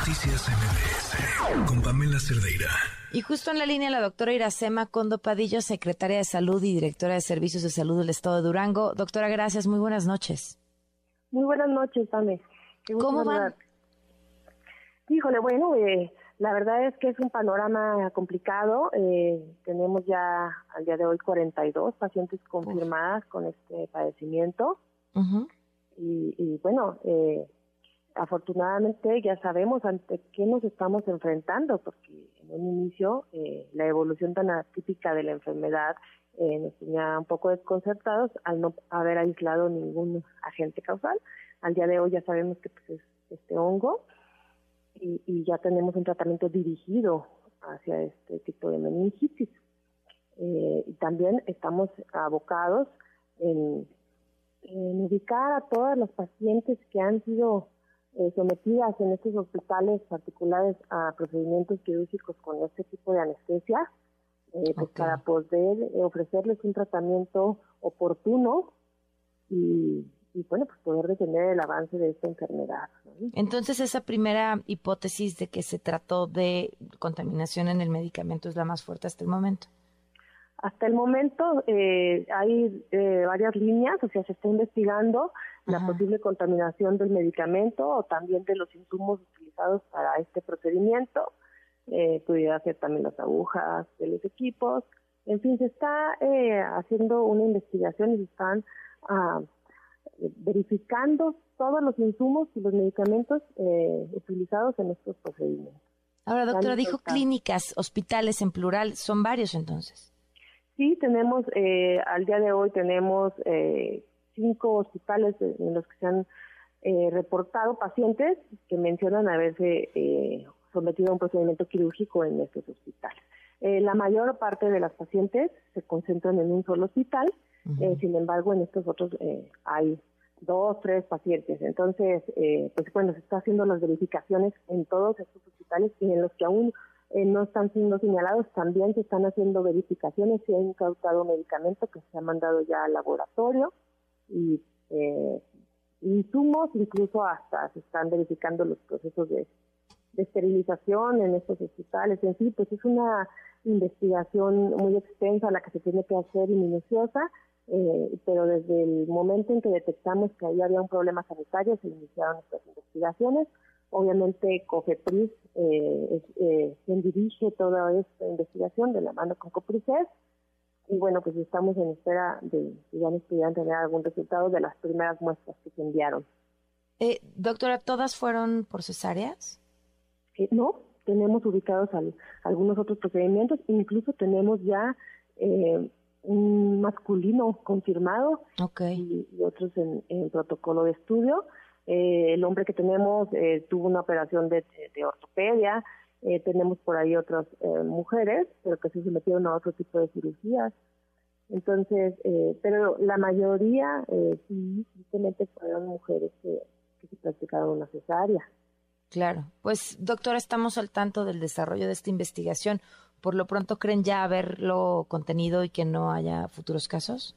Noticias MBS con Pamela Cerdeira. Y justo en la línea la doctora Iracema Condo Padillo, secretaria de Salud y directora de Servicios de Salud del Estado de Durango. Doctora, gracias. Muy buenas noches. Muy buenas noches, Pame. ¿Cómo van? Híjole, bueno, eh, la verdad es que es un panorama complicado. Eh, tenemos ya al día de hoy 42 pacientes confirmadas con este padecimiento. y, y, bueno, eh, afortunadamente ya sabemos ante qué nos estamos enfrentando, porque en un inicio eh, la evolución tan atípica de la enfermedad eh, nos tenía un poco desconcertados al no haber aislado ningún agente causal. Al día de hoy ya sabemos que pues, es este hongo y, ya tenemos un tratamiento dirigido hacia este tipo de meningitis. Eh, y también estamos abocados en, en ubicar a todas las pacientes que han sido eh, sometidas en estos hospitales particulares a procedimientos quirúrgicos con este tipo de anestesia, eh, pues para poder eh, ofrecerles un tratamiento oportuno y, y, bueno, pues poder detener el avance de esta enfermedad. Entonces, esa primera hipótesis de que se trató de contaminación en el medicamento es la más fuerte hasta el momento. Hasta el momento eh, hay eh, varias líneas, o sea, se está investigando la posible contaminación del medicamento o también de los insumos utilizados para este procedimiento. Eh, pudiera ser también las agujas de los equipos. En fin, se está eh, haciendo una investigación y se están ah, verificando todos los insumos y los medicamentos eh, utilizados en estos procedimientos. Ahora, doctora, dijo clínicas, hospitales en plural, son varios entonces. Sí, tenemos, eh, al día de hoy tenemos eh, cinco hospitales en los que se han eh, reportado pacientes que mencionan haberse eh, sometido a un procedimiento quirúrgico en estos hospitales. Eh, la mayor parte de las pacientes se concentran en un solo hospital, uh -huh. sin embargo en estos otros hay dos, tres pacientes. Entonces, pues bueno, se está haciendo las verificaciones en todos estos hospitales y en los que aún eh, no están siendo señalados, también se están haciendo verificaciones, se ha incautado medicamento que se ha mandado ya al laboratorio y eh, insumos, incluso hasta se están verificando los procesos de, de, esterilización en estos hospitales. En fin, pues es una investigación muy extensa la que se tiene que hacer y minuciosa, eh, pero desde el momento en que detectamos que ahí había un problema sanitario se iniciaron estas investigaciones Obviamente COFEPRIS eh, es eh, quien dirige toda esta investigación de la mano con COPRISES y bueno, pues estamos en espera de que ya nos pudieran tener algún resultado de las primeras muestras que se enviaron. Eh, doctora, ¿todas fueron por cesáreas? Eh, no, tenemos ubicados al, algunos otros procedimientos, incluso tenemos ya eh, un masculino confirmado okay. y, y, otros en, en protocolo de estudio. Eh, el hombre que tenemos eh, tuvo una operación de, de ortopedia, eh, tenemos por ahí otras eh, mujeres, pero que se sometieron a otro tipo de cirugías. Entonces, eh, pero la mayoría sí, simplemente fueron mujeres que, que se practicaron una cesárea. Claro, pues doctora, estamos al tanto del desarrollo de esta investigación. ¿Por lo pronto creen ya haberlo contenido y que no haya futuros casos?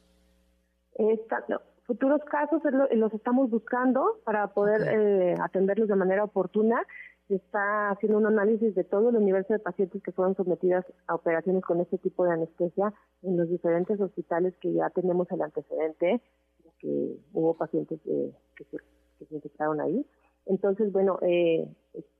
Esta, no, futuros casos los estamos buscando para poder okay. eh, atenderlos de manera oportuna. Se está haciendo un análisis de todo el universo de pacientes que fueron sometidas a operaciones con este tipo de anestesia en los diferentes hospitales que ya tenemos el antecedente, que hubo pacientes eh, que, se, que se infectaron ahí. Entonces, bueno, eh,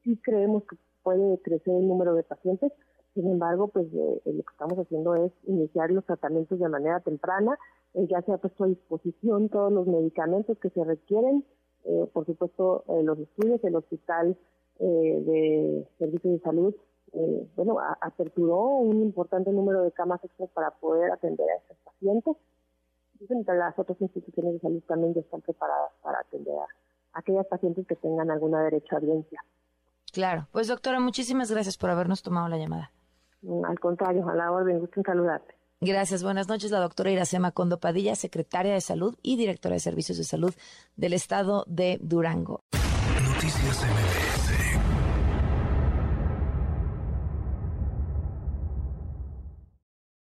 sí creemos que puede crecer el número de pacientes, sin embargo, pues eh, lo que estamos haciendo es iniciar los tratamientos de manera temprana. Eh, ya se ha puesto a disposición todos los medicamentos que se requieren. Eh, por supuesto, eh, los estudios, el hospital de servicios de salud, bueno, a, aperturó un importante número de camas extras para poder atender a estos pacientes. Y las otras instituciones de salud también ya están preparadas para atender a, a aquellas pacientes que tengan alguna derecho a audiencia. Claro. Pues doctora, muchísimas gracias por habernos tomado la llamada. Al contrario, a la orden, gusto en saludarte. Gracias, buenas noches. La doctora Iracema Condo Padilla, secretaria de Salud y directora de Servicios de Salud del Estado de Durango. Noticias MBS